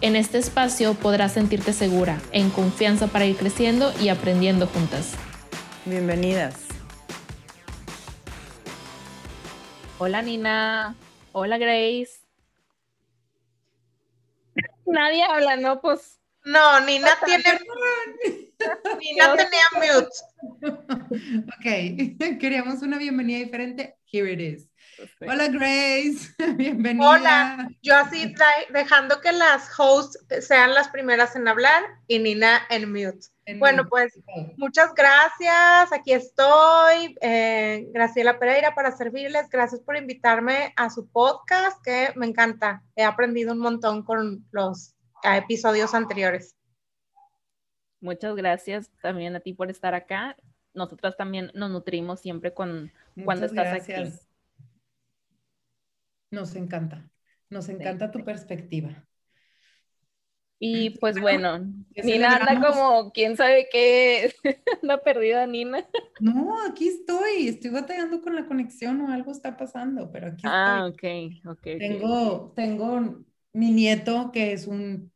En este espacio podrás sentirte segura, en confianza para ir creciendo y aprendiendo juntas. Bienvenidas. Hola Nina. Hola Grace. Nadie habla, ¿no? Pues. No, Nina tiene. Nina tenía mute. Ok, queríamos una bienvenida diferente. Here it is. Hola Grace, bienvenida. Hola, yo así dejando que las hosts sean las primeras en hablar y Nina en mute. bueno, pues muchas gracias, aquí estoy, eh, Graciela Pereira para servirles, gracias por invitarme a su podcast que me encanta, he aprendido un montón con los episodios anteriores. Muchas gracias también a ti por estar acá. Nosotras también nos nutrimos siempre con, cuando estás aquí. Nos encanta, nos encanta tu perspectiva. Y pues bueno, Nina anda como, quién sabe qué, anda perdida Nina. No, aquí estoy, estoy batallando con la conexión o algo está pasando, pero aquí ah, estoy. Ah, ok, ok. Tengo, tengo mi nieto que es un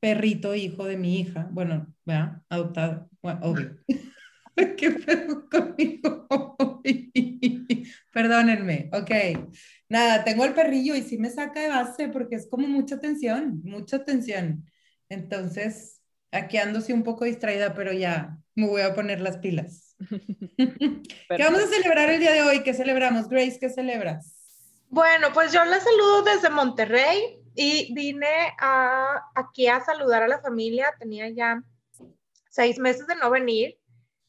perrito hijo de mi hija, bueno, ¿verdad? Adoptado, bueno, obvio. ¿Qué pedo conmigo? Perdónenme, ok. Nada, tengo el perrillo y sí me saca de base porque es como mucha tensión, mucha tensión. Entonces, aquí ando sí un poco distraída, pero ya me voy a poner las pilas. ¿Qué vamos a celebrar el día de hoy? ¿Qué celebramos? Grace, ¿qué celebras? Bueno, pues yo la saludo desde Monterrey y vine a, aquí a saludar a la familia. Tenía ya seis meses de no venir,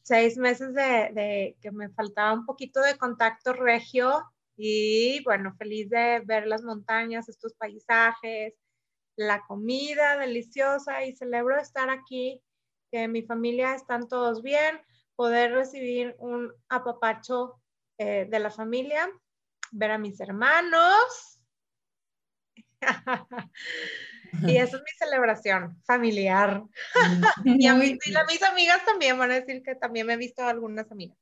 seis meses de, de que me faltaba un poquito de contacto regio y bueno, feliz de ver las montañas, estos paisajes, la comida deliciosa y celebro estar aquí, que mi familia están todos bien, poder recibir un apapacho eh, de la familia, ver a mis hermanos. y esa es mi celebración familiar. y, a y a mis amigas también van a decir que también me he visto a algunas amigas.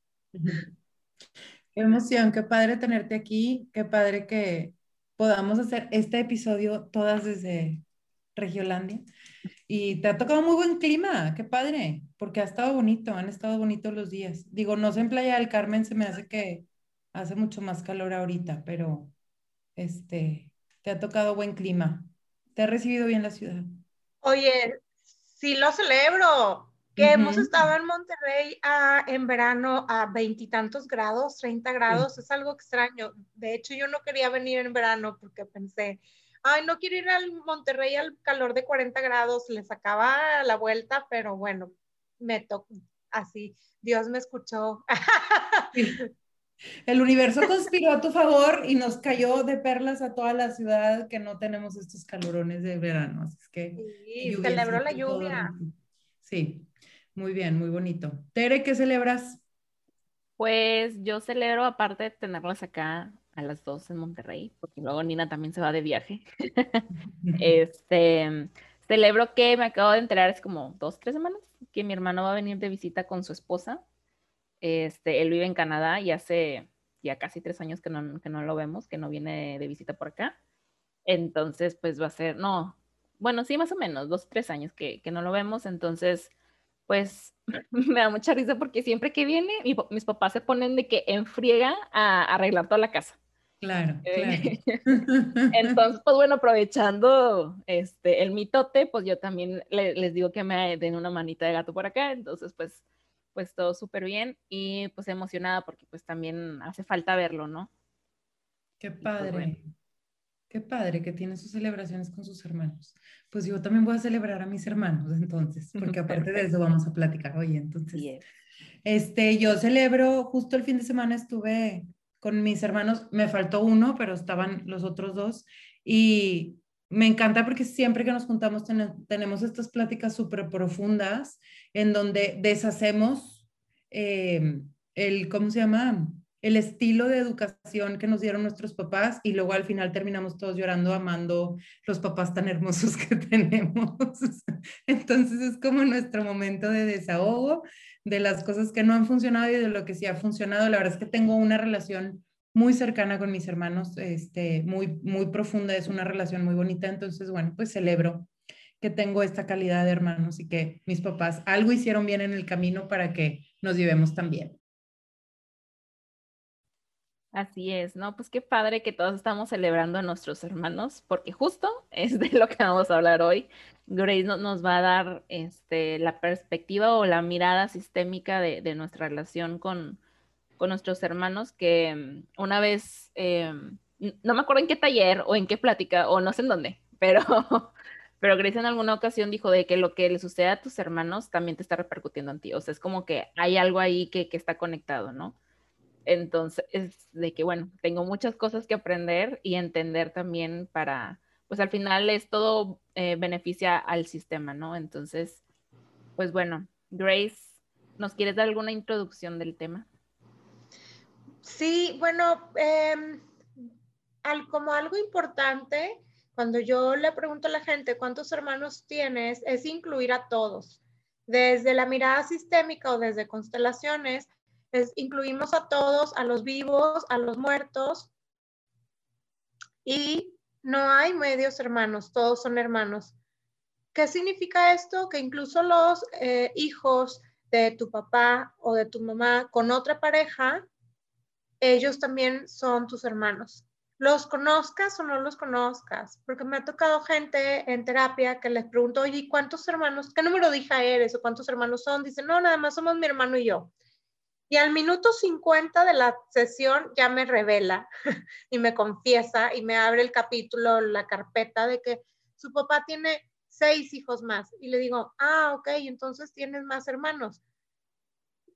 Qué emoción, qué padre tenerte aquí, qué padre que podamos hacer este episodio todas desde Regiolandia. Y te ha tocado muy buen clima, qué padre, porque ha estado bonito, han estado bonitos los días. Digo, no sé en Playa del Carmen, se me hace que hace mucho más calor ahorita, pero este, te ha tocado buen clima. ¿Te ha recibido bien la ciudad? Oye, sí lo celebro que hemos estado en Monterrey ah, en verano a veintitantos grados, 30 grados, es algo extraño. De hecho, yo no quería venir en verano porque pensé, ay, no quiero ir al Monterrey al calor de 40 grados, le sacaba la vuelta, pero bueno, me tocó así, Dios me escuchó. El universo conspiró a tu favor y nos cayó de perlas a toda la ciudad que no tenemos estos calorones de verano. Así es que sí, celebró la lluvia. Sí, muy bien, muy bonito. Tere, ¿qué celebras? Pues yo celebro, aparte de tenerlas acá a las dos en Monterrey, porque luego Nina también se va de viaje. este, celebro que me acabo de enterar, es como dos, tres semanas, que mi hermano va a venir de visita con su esposa. Este, él vive en Canadá y hace ya casi tres años que no, que no lo vemos, que no viene de visita por acá. Entonces, pues va a ser, no, bueno, sí, más o menos, dos, tres años que, que no lo vemos. Entonces, pues me da mucha risa porque siempre que viene, mis papás se ponen de que enfriega a, arreglar toda la casa. Claro, eh, claro. Entonces, pues bueno, aprovechando este, el mitote, pues yo también les digo que me den una manita de gato por acá. Entonces, pues, pues todo súper bien y pues emocionada porque pues también hace falta verlo, ¿no? Qué pues, padre. Qué padre que tiene sus celebraciones con sus hermanos. Pues yo también voy a celebrar a mis hermanos entonces, porque aparte de eso vamos a platicar hoy. Entonces, este, yo celebro, justo el fin de semana estuve con mis hermanos, me faltó uno, pero estaban los otros dos y me encanta porque siempre que nos juntamos tenemos estas pláticas súper profundas en donde deshacemos eh, el, ¿cómo se llama? El estilo de educación que nos dieron nuestros papás y luego al final terminamos todos llorando, amando los papás tan hermosos que tenemos. Entonces es como nuestro momento de desahogo de las cosas que no han funcionado y de lo que sí ha funcionado. La verdad es que tengo una relación muy cercana con mis hermanos, este, muy, muy profunda, es una relación muy bonita, entonces, bueno, pues celebro que tengo esta calidad de hermanos y que mis papás algo hicieron bien en el camino para que nos llevemos tan bien. Así es, ¿no? Pues qué padre que todos estamos celebrando a nuestros hermanos, porque justo es de lo que vamos a hablar hoy. Grace nos va a dar este, la perspectiva o la mirada sistémica de, de nuestra relación con, con nuestros hermanos que mm, una vez, eh, no me acuerdo en qué taller o en qué plática o no sé en dónde, pero, pero Grace en alguna ocasión dijo de que lo que le sucede a tus hermanos también te está repercutiendo en ti. O sea, es como que hay algo ahí que, que está conectado, ¿no? Entonces, es de que, bueno, tengo muchas cosas que aprender y entender también para, pues al final es todo eh, beneficia al sistema, ¿no? Entonces, pues bueno, Grace, ¿nos quieres dar alguna introducción del tema? Sí, bueno, em, como algo importante, cuando yo le pregunto a la gente cuántos hermanos tienes, es incluir a todos. Desde la mirada sistémica o desde constelaciones, es, incluimos a todos, a los vivos, a los muertos. Y no hay medios hermanos, todos son hermanos. ¿Qué significa esto? Que incluso los eh, hijos de tu papá o de tu mamá con otra pareja ellos también son tus hermanos. Los conozcas o no los conozcas, porque me ha tocado gente en terapia que les pregunto, oye, ¿cuántos hermanos, qué número de hija eres o cuántos hermanos son? Dicen, no, nada más somos mi hermano y yo. Y al minuto 50 de la sesión ya me revela y me confiesa y me abre el capítulo, la carpeta de que su papá tiene seis hijos más. Y le digo, ah, ok, entonces tienes más hermanos.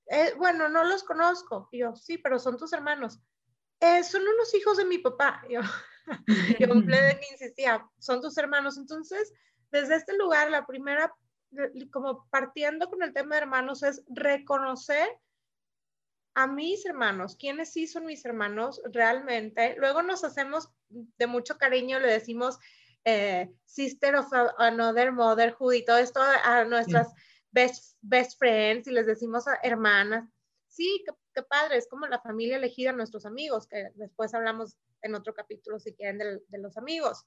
Eh, bueno, no los conozco. yo, sí, pero son tus hermanos. Eh, son unos hijos de mi papá. Yo, yo insistía, son tus hermanos. Entonces, desde este lugar, la primera, como partiendo con el tema de hermanos, es reconocer a mis hermanos, quienes sí son mis hermanos realmente. Luego nos hacemos de mucho cariño, le decimos eh, sister of another motherhood y todo esto a nuestras best, best friends y les decimos a hermanas. Sí, qué, padre, es como la familia elegida, nuestros amigos, que después hablamos en otro capítulo si quieren de, de los amigos.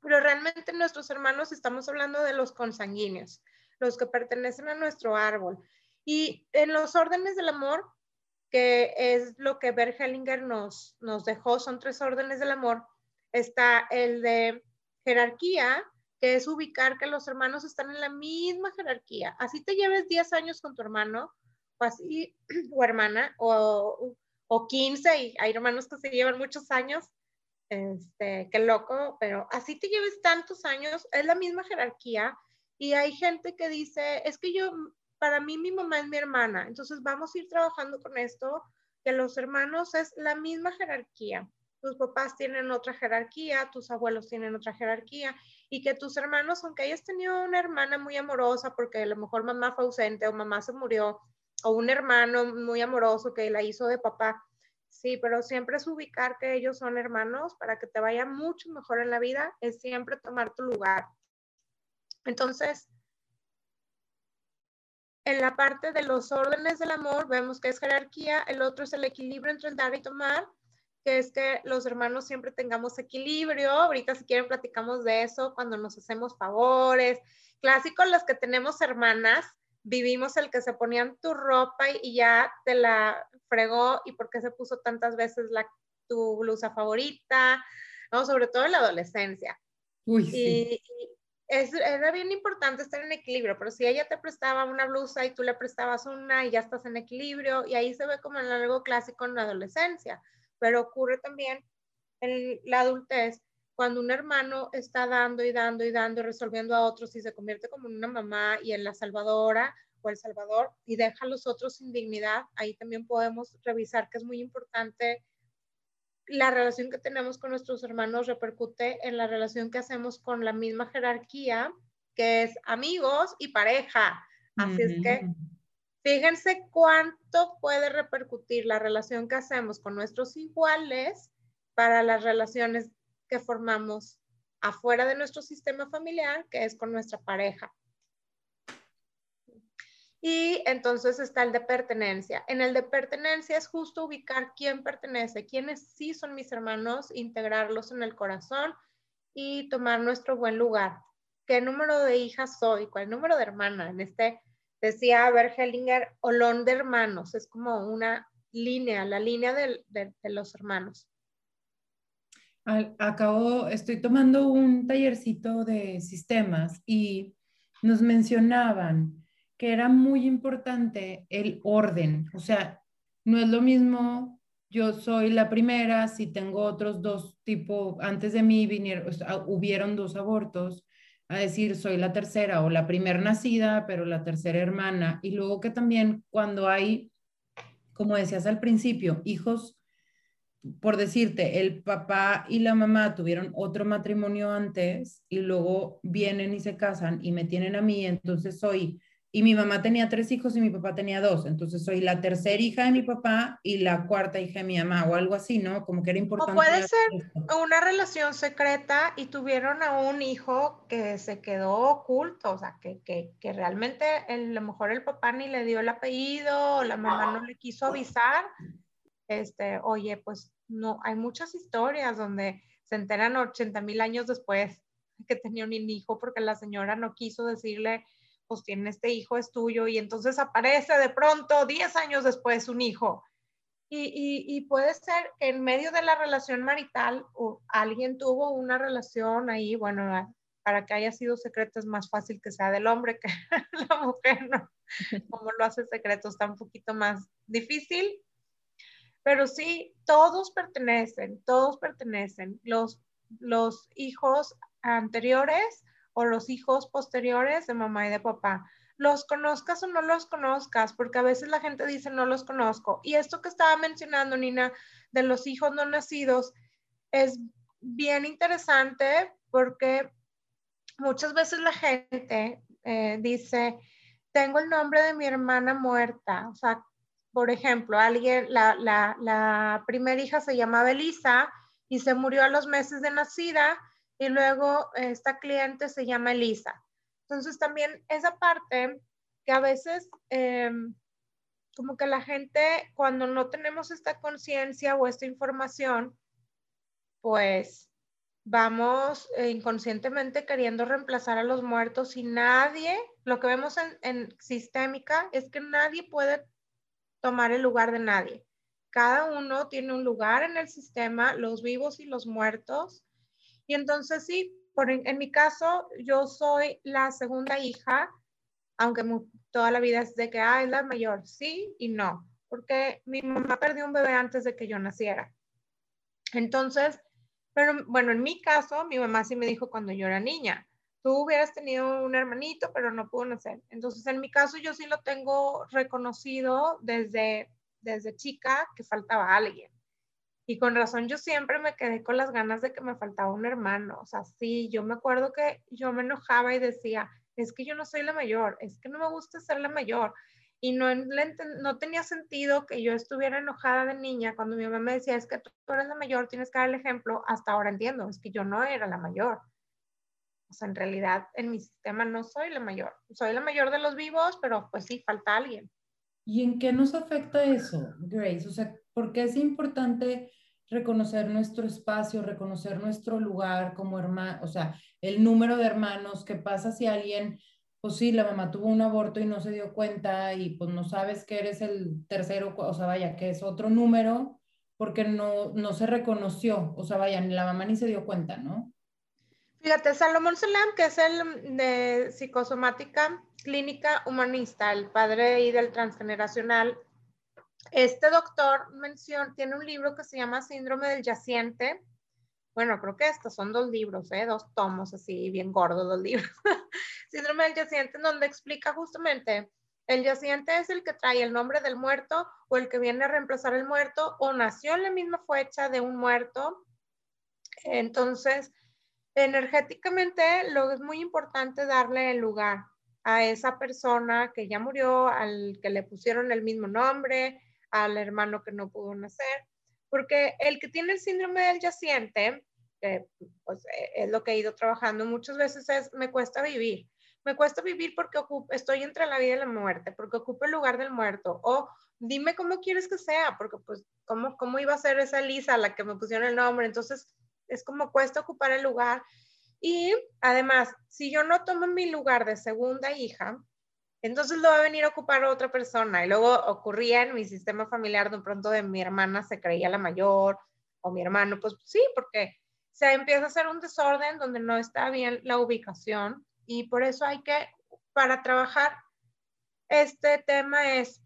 Pero realmente nuestros hermanos estamos hablando de los consanguíneos, los que pertenecen a nuestro árbol. Y en los órdenes del amor, que es lo que Bert Hellinger nos, nos dejó, son tres órdenes del amor. Está el de jerarquía, que es ubicar que los hermanos están en la misma jerarquía. Así te lleves 10 años con tu hermano o así, o hermana, o, o 15, y hay hermanos que se llevan muchos años, este, qué loco, pero así te lleves tantos años, es la misma jerarquía, y hay gente que dice, es que yo, para mí mi mamá es mi hermana, entonces vamos a ir trabajando con esto, que los hermanos es la misma jerarquía tus papás tienen otra jerarquía, tus abuelos tienen otra jerarquía y que tus hermanos, aunque hayas tenido una hermana muy amorosa porque a lo mejor mamá fue ausente o mamá se murió o un hermano muy amoroso que la hizo de papá, sí, pero siempre es ubicar que ellos son hermanos para que te vaya mucho mejor en la vida, es siempre tomar tu lugar. Entonces, en la parte de los órdenes del amor, vemos que es jerarquía, el otro es el equilibrio entre el dar y tomar, que es que los hermanos siempre tengamos equilibrio. Ahorita si quieren platicamos de eso cuando nos hacemos favores. Clásico, los que tenemos hermanas, vivimos el que se ponían tu ropa y, ya te la fregó y por qué se puso tantas veces la, tu blusa favorita, ¿no? Sobre todo en la adolescencia. Uy, sí. Y, era bien importante estar en equilibrio, pero si ella te prestaba una blusa y tú le prestabas una y ya estás en equilibrio, y ahí se ve como en algo clásico en la adolescencia pero ocurre también en la adultez cuando un hermano está dando y dando y dando y resolviendo a otros y se convierte como en una mamá y en la salvadora o el salvador y deja a los otros sin dignidad, ahí también podemos revisar que es muy importante la relación que tenemos con nuestros hermanos repercute en la relación que hacemos con la misma jerarquía, que es amigos y pareja. Así es que fíjense cuánto puede repercutir la relación que hacemos con nuestros iguales para las relaciones que formamos afuera de nuestro sistema familiar, que es con nuestra pareja. Y entonces está el de pertenencia. En el de pertenencia es justo ubicar quién pertenece, quiénes sí son mis hermanos, integrarlos en el corazón y tomar nuestro buen lugar. ¿Qué número de hijas soy? ¿Cuál número de hermana? En este decía Bert Hellinger, olón de hermanos. Es como una línea, la línea de, de los hermanos. Acabo, estoy tomando un tallercito de sistemas y nos mencionaban que era muy importante el orden. O sea, no es lo mismo, yo soy la primera, si tengo otros dos tipo, antes de mí vinieron, hubieron dos abortos, a decir soy la tercera o la primer nacida, pero la tercera hermana. Y luego que también cuando hay, como decías al principio, hijos, por decirte, el papá y la mamá tuvieron otro matrimonio antes y luego vienen y se casan y me tienen a mí, entonces soy y mi mamá tenía tres hijos y mi papá tenía dos. Entonces soy la tercera hija de mi papá y la cuarta hija de mi mamá o algo así, ¿no? Como que era importante. O puede ser una relación secreta y tuvieron a un hijo que se quedó oculto, o sea, que, que, que realmente a lo mejor el papá ni le dio el apellido, o la mamá no le quiso avisar. Este, oye, pues no, hay muchas historias donde se enteran 80 mil años después que tenía un hijo porque la señora no quiso decirle pues tiene este hijo, es tuyo, y entonces aparece de pronto 10 años después un hijo. Y, puede ser que en medio de la relación marital alguien tuvo una relación ahí, bueno, para que haya sido secreto es más fácil que sea del hombre que la mujer, ¿no? Como lo hace secreto está un poquito más difícil. Pero sí, todos pertenecen, todos pertenecen. Los, los hijos anteriores o los hijos posteriores de mamá y de papá. Los conozcas o no los conozcas, porque a veces la gente dice no los conozco. Y esto que estaba mencionando, Nina, de los hijos no nacidos, es bien interesante porque muchas veces la gente eh, dice, tengo el nombre de mi hermana muerta. O sea, por ejemplo, alguien, la, la, la primera hija se llamaba Elisa y se murió a los meses de nacida y luego esta cliente se llama Elisa. Entonces también esa parte que a veces em, como que la gente cuando no tenemos esta conciencia o esta información, pues vamos inconscientemente queriendo reemplazar a los muertos y nadie, lo que vemos en, en sistémica es que nadie puede tomar el lugar de nadie. Cada uno tiene un lugar en el sistema, los vivos y los muertos, y entonces sí, por, en, mi caso, yo soy la segunda hija, aunque toda la vida es de que, ah, es la mayor, sí y no, porque mi mamá perdió un bebé antes de que yo naciera. Entonces, pero bueno, en mi caso, mi mamá sí me dijo cuando yo era niña, tú hubieras tenido un hermanito, pero no pudo nacer. Entonces, en mi caso, yo sí lo tengo reconocido desde, desde chica que faltaba alguien. Y con razón yo siempre me quedé con las ganas de que me faltaba un hermano. O sea, sí, yo me acuerdo que yo me enojaba y decía, es que yo no soy la mayor, es que no me gusta ser la mayor. Y no, no tenía sentido que yo estuviera enojada de niña cuando mi mamá me decía, es que tú eres la mayor, tienes que dar el ejemplo. Hasta ahora entiendo, es que yo no era la mayor. O sea, en realidad en mi sistema no soy la mayor. Soy la mayor de los vivos, pero pues sí, falta alguien. ¿Y en qué nos afecta eso, Grace? O sea, ¿por qué es importante reconocer nuestro espacio, reconocer nuestro lugar como hermano, o sea, el número de hermanos, qué pasa si alguien, pues sí, la mamá tuvo un aborto y no se dio cuenta y pues no sabes que eres el tercero, o sea, vaya, que es otro número porque no, no se reconoció, o sea, vaya, ni la mamá ni se dio cuenta, ¿no? Fíjate, Salomón Salam, que es el de psicosomática clínica humanista, el padre y del transgeneracional, este doctor menciona, tiene un libro que se llama Síndrome del Yaciente. Bueno, creo que estos son dos libros, ¿eh? dos tomos así, bien gordos, dos libros. Síndrome del Yaciente, donde explica justamente El yaciente es el que trae el nombre del muerto o el que viene a reemplazar el muerto o nació en la misma fecha de un muerto. Entonces, energéticamente, lo es muy importante darle el lugar a esa persona que ya murió, al que le pusieron el mismo nombre, al hermano que no pudo nacer, porque el que tiene el síndrome del yaciente, que pues, es lo que he ido trabajando muchas veces, es me cuesta vivir. Me cuesta vivir porque estoy entre la vida y la muerte, porque ocupo el lugar del muerto. O dime cómo quieres que sea, porque pues, ¿cómo, cómo iba a ser esa Lisa la que me pusieron el nombre? Entonces, es como cuesta ocupar el lugar y además, si yo no tomo mi lugar de segunda hija, entonces lo va a venir a ocupar otra persona. Y luego ocurría en mi sistema familiar de pronto de mi hermana se creía la mayor o mi hermano, pues sí, porque se empieza a hacer un desorden donde no está bien la ubicación y por eso hay que, para trabajar este tema es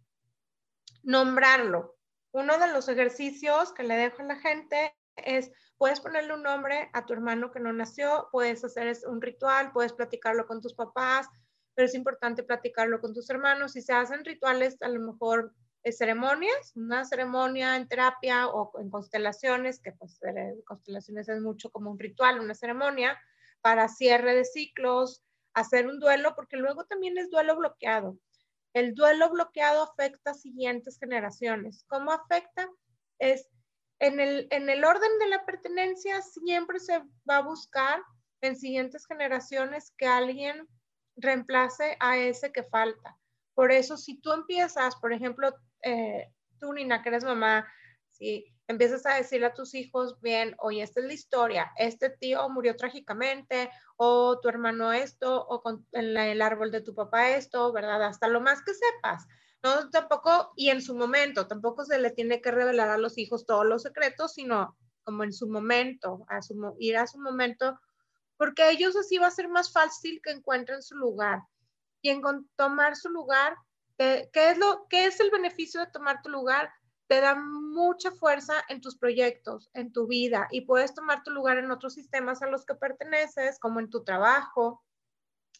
nombrarlo. Uno de los ejercicios que le dejo a la gente es Puedes ponerle un nombre a tu hermano que no nació, puedes hacer un ritual, puedes platicarlo con tus papás, pero es importante platicarlo con tus hermanos. Si se hacen rituales, a lo mejor ceremonias, una ceremonia en terapia o en constelaciones, que pues constelaciones es mucho como un ritual, una ceremonia para cierre de ciclos, hacer un duelo, porque luego también es duelo bloqueado. El duelo bloqueado afecta a siguientes generaciones. ¿Cómo afecta? Es en el, en el orden de la pertenencia siempre se va a buscar en siguientes generaciones que alguien reemplace a ese que falta. Por eso, si tú empiezas, por ejemplo, eh, tú, Nina, que eres mamá, si empiezas a decirle a tus hijos, bien, oye, esta es la historia, este tío murió trágicamente, o tu hermano esto, o con, el árbol de tu papá esto, ¿verdad? Hasta lo más que sepas. No, tampoco, y en su momento, tampoco se le tiene que revelar a los hijos todos los secretos, sino como en su momento, a su, ir a su momento, porque a ellos así va a ser más fácil que encuentren su lugar. Y en tomar su lugar, ¿qué es, lo, ¿qué es el beneficio de tomar tu lugar? Te da mucha fuerza en tus proyectos, en tu vida, y puedes tomar tu lugar en otros sistemas a los que perteneces, como en tu trabajo,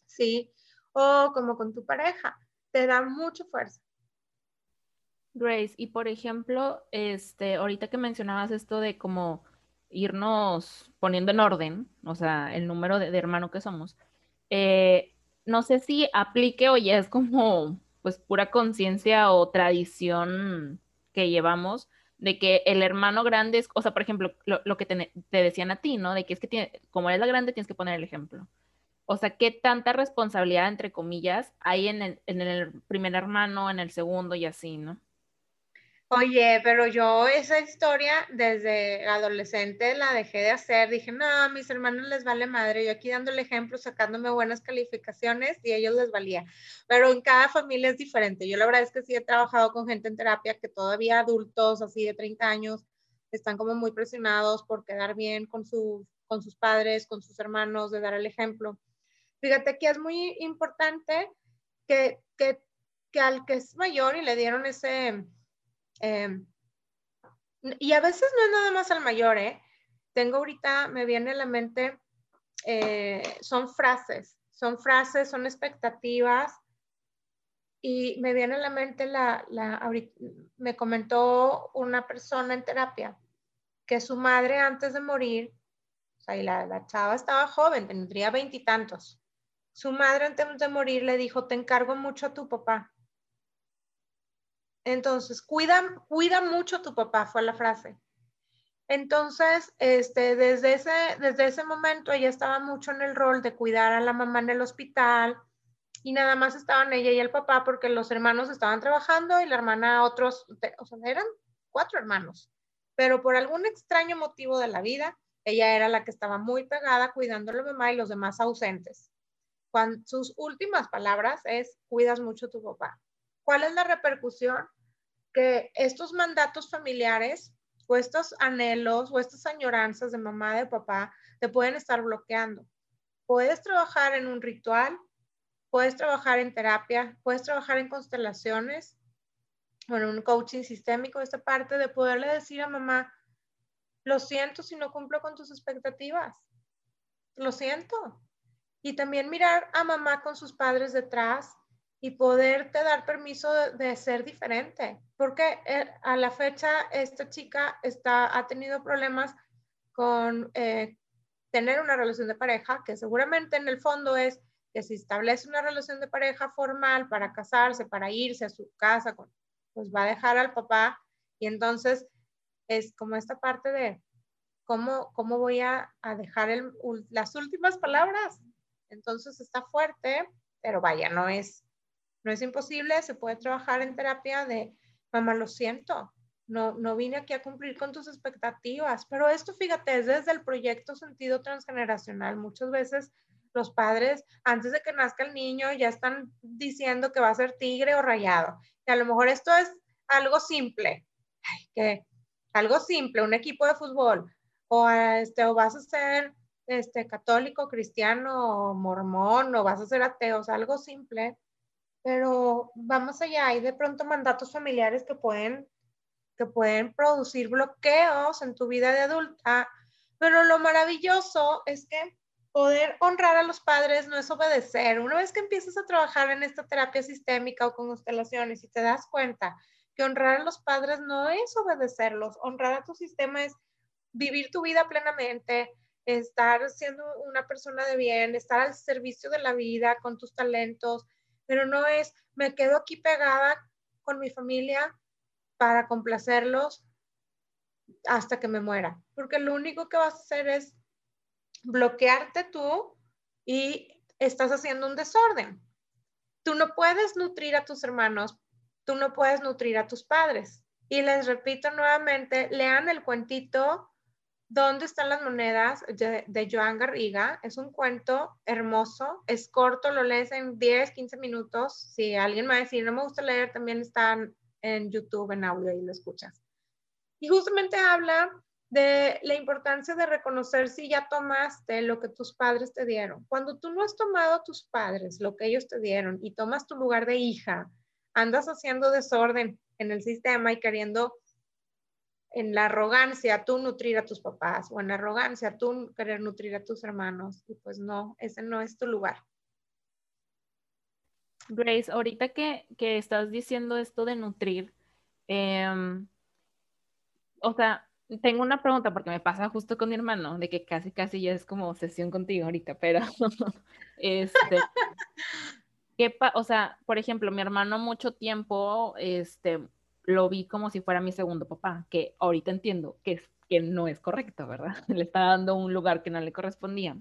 ¿sí? O como con tu pareja. Te da mucha fuerza. Grace, y por ejemplo, este, ahorita que mencionabas esto de como irnos poniendo en orden, o sea, el número de, hermano que somos, eh, no sé si aplique o ya es como pues pura conciencia o tradición que llevamos de que el hermano grande es, o sea, por ejemplo, lo, que te, decían a ti, ¿no? De que es que tiene, como eres la grande tienes que poner el ejemplo. O sea, ¿qué tanta responsabilidad, entre comillas, hay en el, en el primer hermano, en el segundo y así, ¿no? Oye, pero yo esa historia desde adolescente la dejé de hacer. Dije, no, a mis hermanos les vale madre. Yo aquí dando el ejemplo, sacándome buenas calificaciones y a ellos les valía. Pero en cada familia es diferente. Yo la verdad es que sí he trabajado con gente en terapia que todavía adultos, así de 30 años, están como muy presionados por quedar bien con, su, con sus padres, con sus hermanos, de dar el ejemplo. Fíjate que es muy importante que, que, que al que es mayor y le dieron ese Em, y a veces no es nada más al mayor, ¿eh? Tengo ahorita, me viene a la mente, eh, son frases, son frases, son expectativas. Y me viene a la mente, la, la, me comentó una persona en terapia que su madre antes de morir, o sea, y la, la chava estaba joven, tendría veintitantos. Su madre antes de morir le dijo, te encargo mucho a tu papá entonces, cuida, cuida mucho tu papá, fue la frase. Entonces, este, desde, ese, desde ese momento ella estaba mucho en el rol de cuidar a la mamá en el hospital y nada más estaban ella y el papá porque los hermanos estaban trabajando y la hermana otros, o eran cuatro hermanos, pero por algún extraño motivo de la vida, ella era la que estaba muy pegada cuidando a la mamá y los demás ausentes. Cuando, sus últimas palabras es, cuidas mucho tu papá. ¿Cuál es la repercusión? Que estos mandatos familiares o estos anhelos o estas añoranzas de mamá, de papá, te pueden estar bloqueando. Puedes trabajar en un ritual, puedes trabajar en terapia, puedes trabajar en constelaciones o en un coaching sistémico, esta parte de poderle decir a mamá, lo siento si no cumplo con tus expectativas, lo siento. Y también mirar a mamá con sus padres detrás y poderte dar permiso de, ser diferente. Porque eh, a la fecha esta chica está, ha tenido problemas con eh, tener una relación de pareja, que seguramente en el fondo es que si establece una relación de pareja formal para casarse, para irse a su casa, pues va a dejar al papá y entonces es como esta parte de cómo, cómo voy a, dejar las últimas palabras. Entonces está fuerte, pero vaya, no es, no es imposible, se puede trabajar en terapia de, mamá, lo siento, no, no vine aquí a cumplir con tus expectativas, pero esto, fíjate, es desde el proyecto sentido transgeneracional. Muchas veces los padres, antes de que nazca el niño, ya están diciendo que va a ser tigre o rayado. Y a lo mejor esto es algo simple, que algo simple, un equipo de fútbol, o, este, o vas a ser este, católico, cristiano, mormón, o vas a ser ateo, algo simple, pero vamos allá, hay de pronto mandatos familiares que pueden, que pueden producir bloqueos en tu vida de adulta, pero lo maravilloso es que poder honrar a los padres no es obedecer. Una vez que empiezas a trabajar en esta terapia sistémica o con constelaciones y te das cuenta que honrar a los padres no es obedecerlos, honrar a tu sistema es vivir tu vida plenamente, estar siendo una persona de bien, estar al servicio de la vida con tus talentos, pero no es me quedo aquí pegada con mi familia para complacerlos hasta que me muera, porque lo único que vas a hacer es bloquearte tú y estás haciendo un desorden. Tú no puedes nutrir a tus hermanos tú no puedes nutrir a tus padres. Y les repito nuevamente, lean el cuentito ¿Dónde están las monedas? de, Joan Garriga. Es un cuento hermoso, es corto, lo lees en 10, 15 minutos. Si alguien me va a decir, no me gusta leer, también están en YouTube en audio y lo escuchas. Y justamente habla de la importancia de reconocer si ya tomaste lo que tus padres te dieron. Cuando tú no has tomado tus padres lo que ellos te dieron y tomas tu lugar de hija, andas haciendo desorden en el sistema y queriendo en la arrogancia tú nutrir a tus papás o en la arrogancia tú querer nutrir a tus hermanos y pues no, ese no es tu lugar. Grace, ahorita que, estás diciendo esto de nutrir, em, o sea, tengo una pregunta porque me pasa justo con mi hermano, de que casi, casi ya es como sesión contigo ahorita, pero este, ¿Qué o sea, por ejemplo, mi hermano mucho tiempo, este, lo vi como si fuera mi segundo papá, que ahorita entiendo que, es, que no es correcto, ¿verdad? Le está dando un lugar que no le correspondía.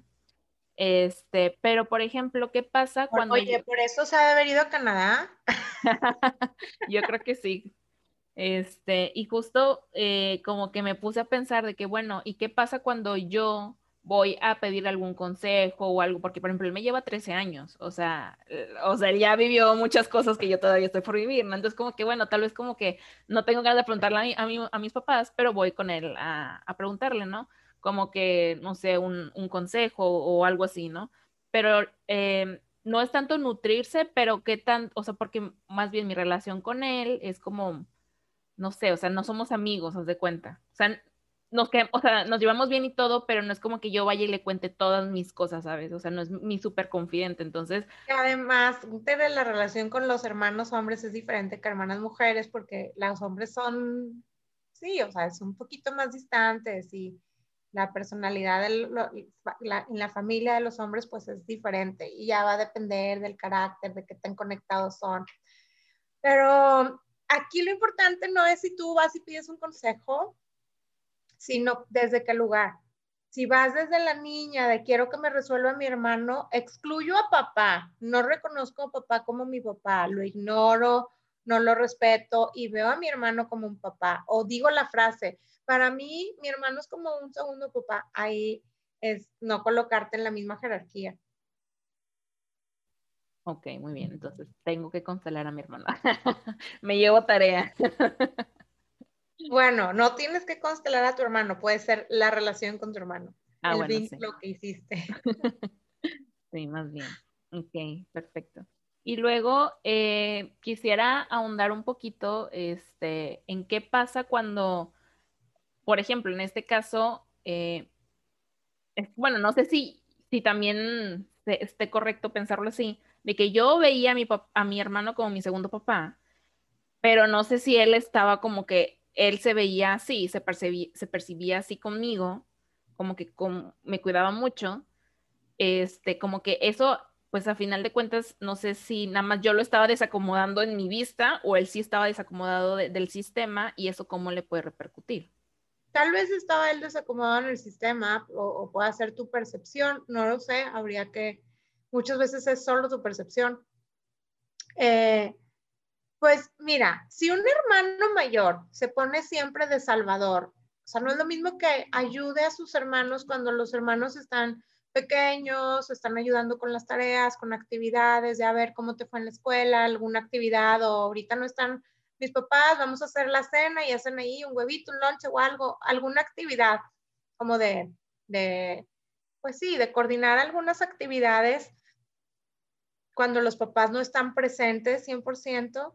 Este, pero por ejemplo, ¿qué pasa cuando... Oye, ¿por eso se ha de haber ido a Canadá? yo creo que sí. Este, y justo eh, como que me puse a pensar de que, bueno, ¿y qué pasa cuando yo voy a pedir algún consejo o algo, porque por ejemplo él me lleva 13 años, o sea, eh, o sea, él ya vivió muchas cosas que yo todavía estoy por vivir, ¿no? Entonces como que bueno, tal vez como que no tengo ganas de preguntarle a, a, mis papás, pero voy con él a, a, preguntarle, ¿no? Como que, no sé, un, un consejo o algo así, ¿no? Pero eh, no es tanto nutrirse, pero qué tan, o sea, porque más bien mi relación con él es como, no sé, o sea, no somos amigos, os de cuenta. O sea, nos, que, o sea, nos llevamos bien y todo, pero no es como que yo vaya y le cuente todas mis cosas, ¿sabes? O sea, no es mi súper confidente, entonces... Además, la relación con los hermanos hombres es diferente que hermanas mujeres, porque los hombres son, sí, o sea, son un poquito más distantes y la personalidad en la familia de los hombres pues es diferente y ya va a depender del carácter, de qué tan conectados son. Pero aquí lo importante no es si tú vas y pides un consejo, sino desde qué lugar. Si vas desde la niña de quiero que me resuelva mi hermano, excluyo a papá, no reconozco a papá como mi papá, lo ignoro, no lo respeto y veo a mi hermano como un papá. O digo la frase, para mí mi hermano es como un segundo papá. Ahí es no colocarte en la misma jerarquía. Ok, muy bien. Entonces tengo que constelar a mi hermano. Me llevo tarea. Bueno, no tienes que constelar a tu hermano, puede ser la relación con tu hermano. Ah, el vínculo que hiciste. sí, más bien. Ok, perfecto. Y luego eh, quisiera ahondar un poquito este, en qué pasa cuando, por ejemplo, en este caso, eh, bueno, no sé si, si también esté correcto pensarlo así, de que yo veía a mi, a mi hermano como mi segundo papá, pero no sé si él estaba como que él se veía así, se percibía, así conmigo, como que me cuidaba mucho, este, como que eso, pues a final de cuentas, no sé si nada más yo lo estaba desacomodando en mi vista o él sí estaba desacomodado del sistema y eso cómo le puede repercutir. Tal vez estaba él desacomodado en el sistema o, o puede ser tu percepción, no lo sé, habría que, muchas veces es solo tu percepción. Eh, pues mira, si un hermano mayor se pone siempre de salvador, o sea, no es lo mismo que ayude a sus hermanos cuando los hermanos están pequeños, están ayudando con las tareas, con actividades, de a ver cómo te fue en la escuela, alguna actividad, o ahorita no están mis papás, vamos a hacer la cena y hacen ahí un huevito, un lonche o algo, alguna actividad como de, de, pues sí, de coordinar algunas actividades cuando los papás no están presentes 100%,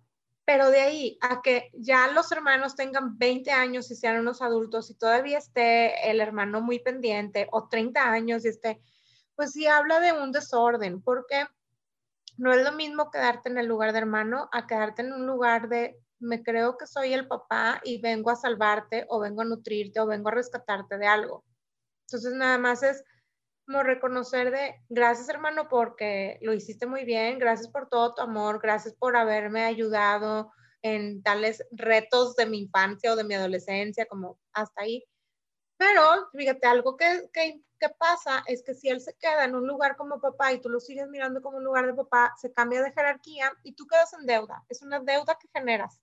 pero de ahí a que ya los hermanos tengan 20 años y sean unos adultos y todavía esté el hermano muy pendiente o 30 años y esté, pues sí habla de un desorden, porque no es lo mismo quedarte en el lugar de hermano a quedarte en un lugar de me creo que soy el papá y vengo a salvarte o vengo a nutrirte o vengo a rescatarte de algo. Entonces nada más es como reconocer de gracias hermano porque lo hiciste muy bien, gracias por todo tu amor, gracias por haberme ayudado en tales retos de mi infancia o de mi adolescencia, como hasta ahí. Pero fíjate, algo que, que, que, pasa es que si él se queda en un lugar como papá y tú lo sigues mirando como un lugar de papá, se cambia de jerarquía y tú quedas en deuda. Es una deuda que generas.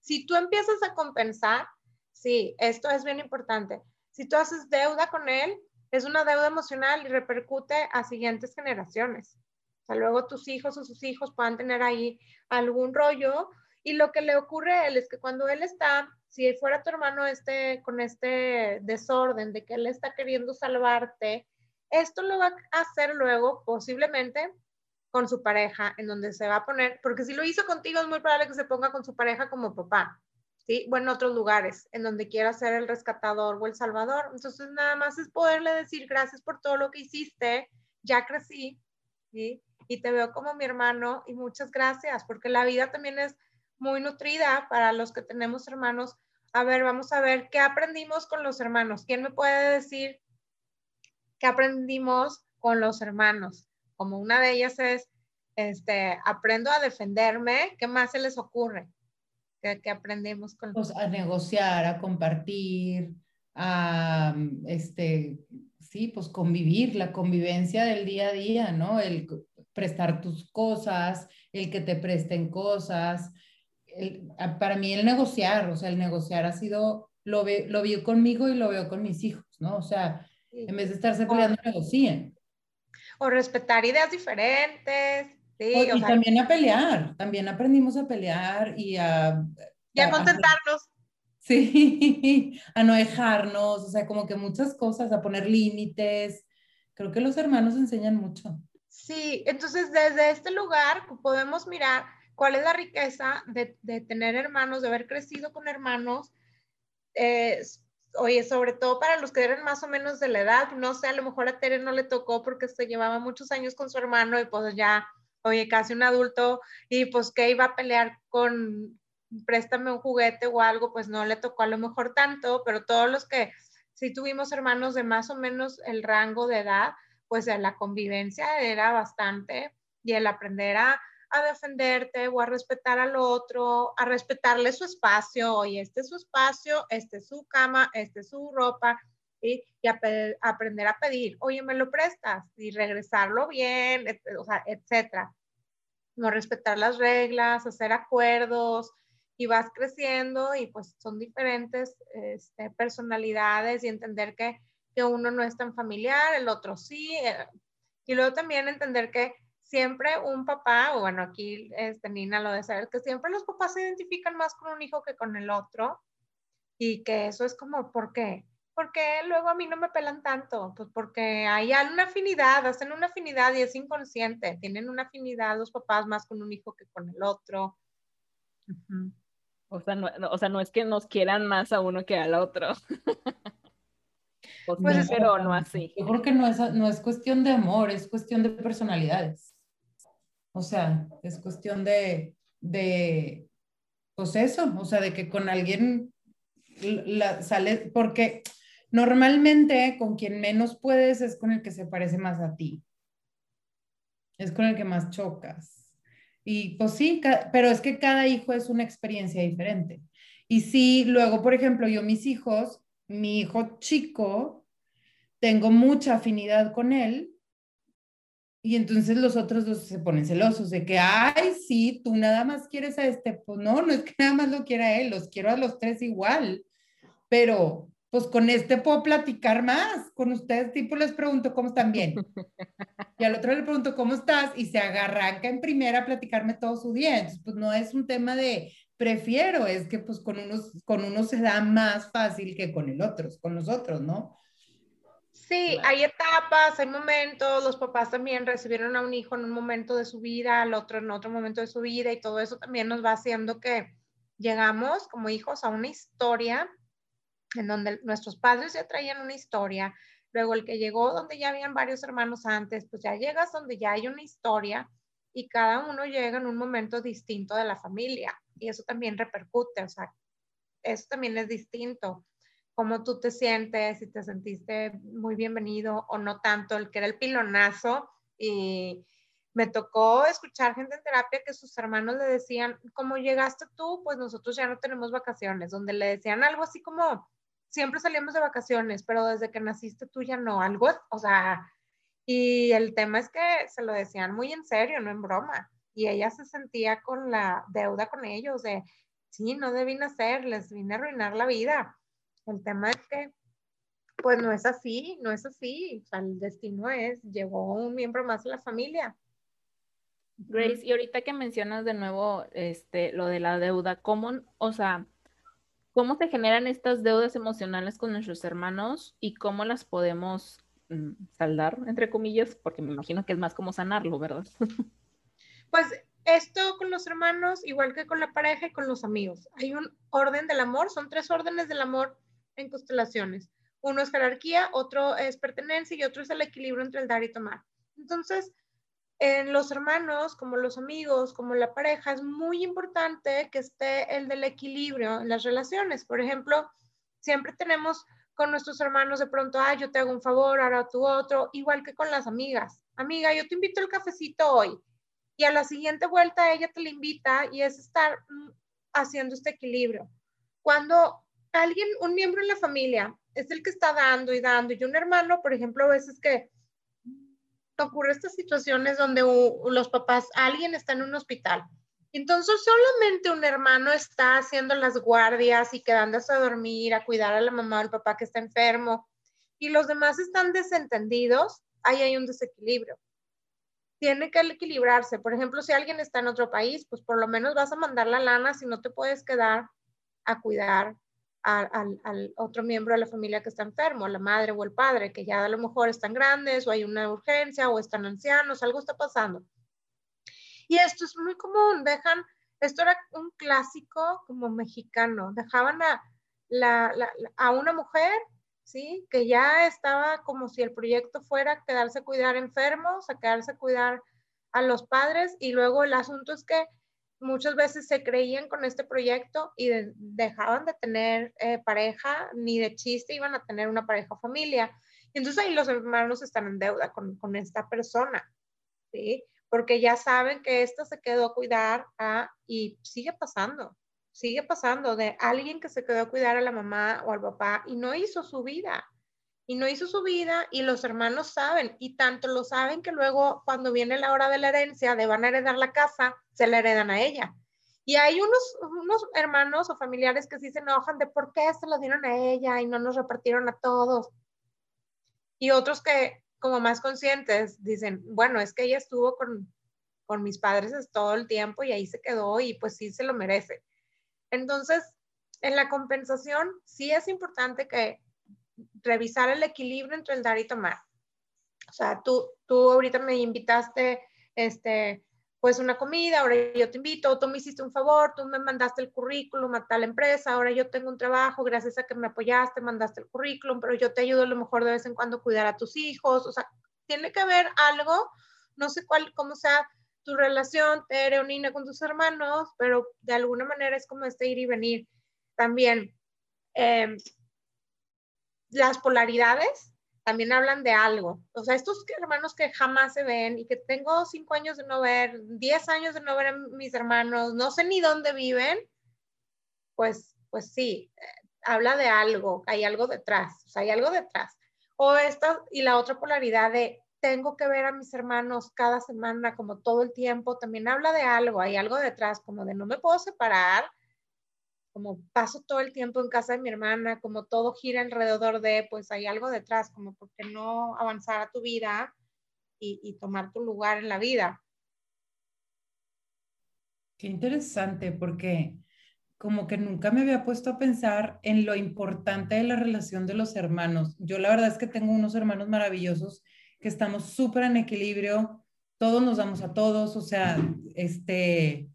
Si tú empiezas a compensar, sí, esto es bien importante. Si tú haces deuda con él, es una deuda emocional y repercute a siguientes generaciones. O sea, luego tus hijos o sus hijos puedan tener ahí algún rollo y lo que le ocurre a él es que cuando él está, si fuera tu hermano este con este desorden de que él está queriendo salvarte, esto lo va a hacer luego posiblemente con su pareja, en donde se va a poner, porque si lo hizo contigo es muy probable que se ponga con su pareja como papá, ¿sí? O en otros lugares, en donde quiera ser el rescatador o el salvador. Entonces, nada más es poderle decir gracias por todo lo que hiciste, ya crecí. Y te veo como mi hermano y muchas gracias, porque la vida también es muy nutrida para los que tenemos hermanos. A ver, vamos a ver qué aprendimos con los hermanos. ¿Quién me puede decir qué aprendimos con los hermanos? como una de ellas es, este, aprendo a defenderme, ¿qué más se les ocurre? ¿Qué, aprendemos con pues a negociar, a compartir, a, este, sí, pues convivir, la convivencia del día a día, ¿no? El prestar tus cosas, el que te presten cosas. para mí el negociar, o sea, el negociar ha sido, lo, ve, lo vio conmigo y lo veo con mis hijos, ¿no? O sea, en vez de estarse peleando, negocien o respetar ideas diferentes. Sí, y también a pelear, también aprendimos a pelear y a... Y a, contentarnos. sí, a no dejarnos, o sea, como que muchas cosas, a poner límites. Creo que los hermanos enseñan mucho. Sí, entonces desde este lugar podemos mirar cuál es la riqueza de, de tener hermanos, de haber crecido con hermanos. Eh, oye, sobre todo para los que eran más o menos de la edad, no sé, a lo mejor a Tere no le tocó porque se llevaba muchos años con su hermano y pues ya, oye, casi un adulto y pues que iba a pelear con, préstame un juguete o algo, pues no le tocó a lo mejor tanto, pero todos los que sí tuvimos hermanos de más o menos el rango de edad, pues la convivencia era bastante y el aprender a a defenderte o a respetar al otro, a respetarle su espacio, oye, este es su espacio, este es su cama, este es su ropa, y aprender a pedir, oye, me lo prestas y regresarlo bien, o sea, etcétera. No respetar las reglas, hacer acuerdos y vas creciendo y pues son diferentes este, personalidades y entender que, que uno no es tan familiar, el otro sí. Eh, y luego también entender que siempre un papá, o bueno, aquí este, Nina lo de saber, que siempre los papás se identifican más con un hijo que con el otro y que eso es como, ¿por qué? Porque luego a mí no me pelan tanto, pues porque hay una afinidad, hacen una afinidad y es inconsciente, tienen una afinidad los papás más con un hijo que con el otro. o, sea, no, o sea, no es que nos quieran más a uno que al otro. pues, pero no así. Yo creo que no es, no es cuestión de amor, es cuestión de personalidades. O sea, es cuestión de, de, pues eso, o sea, de que con alguien la, sale, porque normalmente con quien menos puedes es con el que se parece más a ti. Es con el que más chocas. Y pues sí, pero es que cada hijo es una experiencia diferente. Y sí, luego, por ejemplo, yo mis hijos, mi hijo chico, tengo mucha afinidad con él. Y entonces los otros dos se ponen celosos de que, ay, sí, tú nada más quieres a este. Pues no, no es que nada más lo quiera él, los quiero a los tres igual. Pero pues con este puedo platicar más. Con ustedes, tipo, les pregunto cómo están bien. Y al otro le pregunto cómo estás y se agarranca en primera a platicarme todo su día. Entonces, pues no es un tema de prefiero, es que pues con unos, con uno se da más fácil que con el otro, con los otros, ¿no? Sí, hay etapas, hay momentos, los papás también recibieron a un hijo en un momento de su vida, al otro en otro momento de su vida y todo eso también nos va haciendo que llegamos como hijos a una historia en donde nuestros padres ya traían una historia, luego el que llegó donde ya habían varios hermanos antes, pues ya llegas donde ya hay una historia y cada uno llega en un momento distinto de la familia y eso también repercute, o sea, eso también es distinto, cómo tú te sientes, si te sentiste muy bienvenido o no tanto, el que era el pilonazo y me tocó escuchar gente en terapia que sus hermanos le decían, como llegaste tú, pues nosotros ya no tenemos vacaciones, donde le decían algo así como, siempre salíamos de vacaciones, pero desde que naciste tú ya no, algo, o sea, y el tema es que se lo decían muy en serio, no en broma, y ella se sentía con la deuda con ellos de, sí, no debí nacer, les vine a arruinar la vida. El tema es que, pues no es así, no es así, o sea, el destino es, llegó un miembro más de la familia. Grace, y ahorita que mencionas de nuevo este, lo de la deuda, ¿cómo, o sea, cómo se generan estas deudas emocionales con nuestros hermanos y cómo las podemos mm, saldar, entre comillas, porque me imagino que es más como sanarlo, ¿verdad? Pues esto con los hermanos, igual que con la pareja y con los amigos. Hay un orden del amor, son tres órdenes del amor en constelaciones. Uno es jerarquía, otro es pertenencia y otro es el equilibrio entre el dar y tomar. Entonces, en los hermanos, como los amigos, como la pareja, es muy importante que esté el del equilibrio en las relaciones. Por ejemplo, siempre tenemos con nuestros hermanos de pronto, ah, yo te hago un favor, ahora tú otro, igual que con las amigas. Amiga, yo te invito al cafecito hoy. Y a la siguiente vuelta ella te la invita y es estar mm, haciendo este equilibrio. Cuando alguien, un miembro en la familia, es el que está dando y dando, y un hermano, por ejemplo, a veces que ocurre estas situaciones donde los papás, alguien está en un hospital. Entonces solamente un hermano está haciendo las guardias y quedándose a dormir, a cuidar a la mamá o al papá que está enfermo, y los demás están desentendidos, ahí hay un desequilibrio. Tiene que equilibrarse. Por ejemplo, si alguien está en otro país, pues por lo menos vas a mandar la lana si no te puedes quedar a cuidar al, otro miembro de la familia que está enfermo, la madre o el padre, que ya a lo mejor están grandes o hay una urgencia o están ancianos, algo está pasando. Y esto es muy común, dejan, esto era un clásico como mexicano, dejaban a, a una mujer, ¿sí? Que ya estaba como si el proyecto fuera quedarse a cuidar enfermos, a quedarse a cuidar a los padres y luego el asunto es que muchas veces se creían con este proyecto y dejaban de tener eh, pareja, ni de chiste iban a tener una pareja o familia. entonces ahí los hermanos están en deuda con, con, esta persona, ¿sí? Porque ya saben que esta se quedó a cuidar a, y sigue pasando, sigue pasando de alguien que se quedó a cuidar a la mamá o al papá y no hizo su vida y no hizo su vida y los hermanos saben y tanto lo saben que luego cuando viene la hora de la herencia de van a heredar la casa, se la heredan a ella. Y hay unos, unos hermanos o familiares que sí se enojan de por qué se lo dieron a ella y no nos repartieron a todos. Y otros que como más conscientes dicen, bueno, es que ella estuvo con, con mis padres todo el tiempo y ahí se quedó y pues sí se lo merece. Entonces, en la compensación sí es importante que revisar el equilibrio entre el dar y tomar. O sea, tú, tú ahorita me invitaste, este, pues una comida, ahora yo te invito, tú me hiciste un favor, tú me mandaste el currículum a tal empresa, ahora yo tengo un trabajo, gracias a que me apoyaste, mandaste el currículum, pero yo te ayudo a lo mejor de vez en cuando a cuidar a tus hijos, o sea, tiene que haber algo, no sé cuál, cómo sea tu relación te reunine con tus hermanos, pero de alguna manera es como este ir y venir. También em, las polaridades también hablan de algo. O sea, estos hermanos que jamás se ven y que tengo cinco años de no ver, diez años de no ver a mis hermanos, no sé ni dónde viven, pues, pues sí, eh, habla de algo, hay algo detrás, hay algo detrás. O esta y la otra polaridad de tengo que ver a mis hermanos cada semana, como todo el tiempo, también habla de algo, hay algo detrás, como de no me puedo separar, como paso todo el tiempo en casa de mi hermana, como todo gira alrededor de, pues hay algo detrás, como porque no avanzar a tu vida y, y tomar tu lugar en la vida. Qué interesante, porque como que nunca me había puesto a pensar en lo importante de la relación de los hermanos. Yo la verdad es que tengo unos hermanos maravillosos que estamos súper en equilibrio, todos nos damos a todos, o sea, este,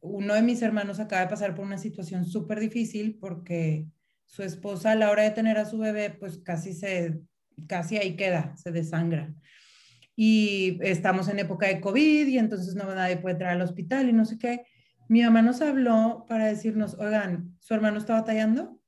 uno de mis hermanos acaba de pasar por una situación súper difícil porque su esposa a la hora de tener a su bebé, pues casi se, casi ahí queda, se desangra. Y estamos en época de COVID y entonces no nadie puede entrar al hospital y no sé qué. Mi mamá nos habló para decirnos, oigan, ¿su hermano está batallando?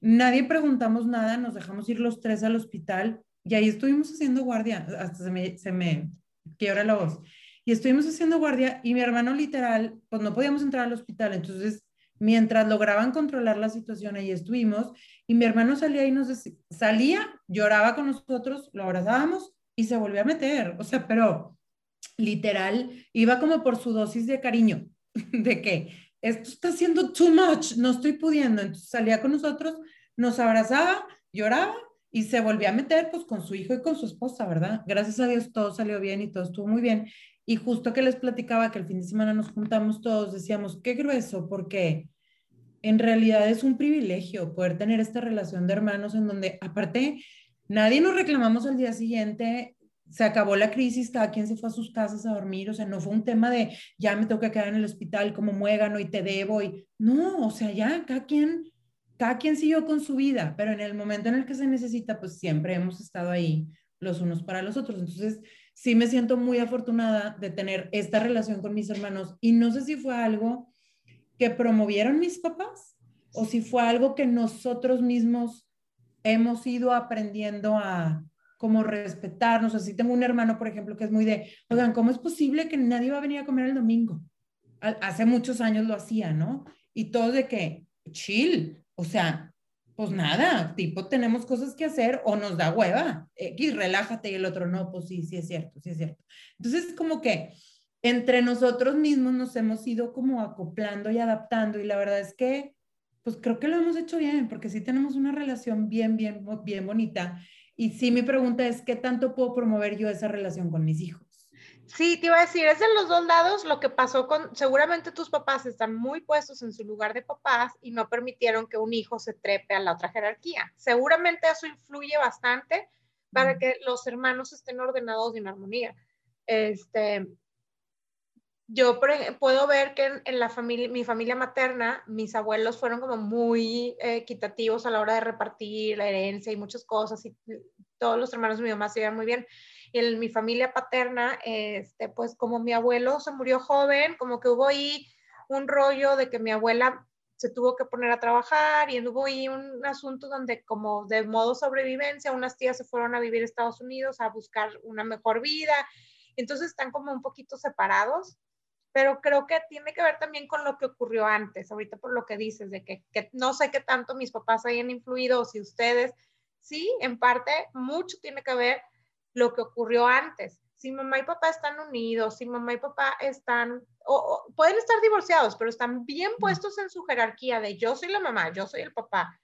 Nadie preguntamos nada, nos dejamos ir los tres al hospital y ahí estuvimos haciendo guardia, hasta se me, se me quiebra la voz. Y estuvimos haciendo guardia y mi hermano literal, pues no podíamos entrar al hospital. Entonces, mientras lograban controlar la situación, ahí estuvimos. Y mi hermano salía y nos salía, lloraba con nosotros, lo abrazábamos y se volvió a meter. O sea, pero literal, iba como por su dosis de cariño, de que esto está haciendo too much, no estoy pudiendo. Entonces salía con nosotros, nos abrazaba, lloraba y se volvió a meter pues con su hijo y con su esposa, ¿verdad? Gracias a Dios todo salió bien y todo estuvo muy bien. Y justo que les platicaba que el fin de semana nos juntamos todos, decíamos, qué grueso, porque en realidad es un privilegio poder tener esta relación de hermanos en donde aparte nadie nos reclamamos al día siguiente, se acabó la crisis, cada quien se fue a sus casas a dormir, o sea, no fue un tema de ya me tengo que quedar en el hospital como muégano y te debo y no, o sea, ya cada quien cada quien siguió con su vida, pero en el momento en el que se necesita, pues siempre hemos estado ahí los unos para los otros. Entonces, sí me siento muy afortunada de tener esta relación con mis hermanos y no sé si fue algo que promovieron mis papás o si fue algo que nosotros mismos hemos ido aprendiendo a como respetarnos. Así tengo un hermano, por ejemplo, que es muy de, oigan, ¿cómo es posible que nadie va a venir a comer el domingo? Hace muchos años lo hacía, ¿no? Y todo de que, chill, o sea, pues nada, tipo, tenemos cosas que hacer o nos da hueva, X, relájate y el otro no, pues sí, sí es cierto, sí es cierto. Entonces, como que entre nosotros mismos nos hemos ido como acoplando y adaptando y la verdad es que, pues creo que lo hemos hecho bien, porque sí tenemos una relación bien, bien, bien bonita. Y sí, mi pregunta es, ¿qué tanto puedo promover yo esa relación con mis hijos? Sí, te iba a decir, es de los dos lados lo que pasó con, seguramente tus papás están muy puestos en su lugar de papás y no permitieron que un hijo se trepe a la otra jerarquía. Seguramente eso influye bastante para que los hermanos estén ordenados y en armonía. Este, yo puedo ver que en, la familia, mi familia materna, mis abuelos fueron como muy equitativos a la hora de repartir la herencia y muchas cosas y todos los hermanos de mi mamá se iban muy bien en mi familia paterna, este, pues como mi abuelo se murió joven, como que hubo ahí un rollo de que mi abuela se tuvo que poner a trabajar y hubo ahí un asunto donde como de modo sobrevivencia, unas tías se fueron a vivir a Estados Unidos a buscar una mejor vida, entonces están como un poquito separados, pero creo que tiene que ver también con lo que ocurrió antes, ahorita por lo que dices, de que, que no sé qué tanto mis papás hayan influido o si ustedes, sí, en parte mucho tiene que ver lo que ocurrió antes. Si mamá y papá están unidos, si mamá y papá están, o, pueden estar divorciados, pero están bien puestos en su jerarquía de yo soy la mamá, yo soy el papá.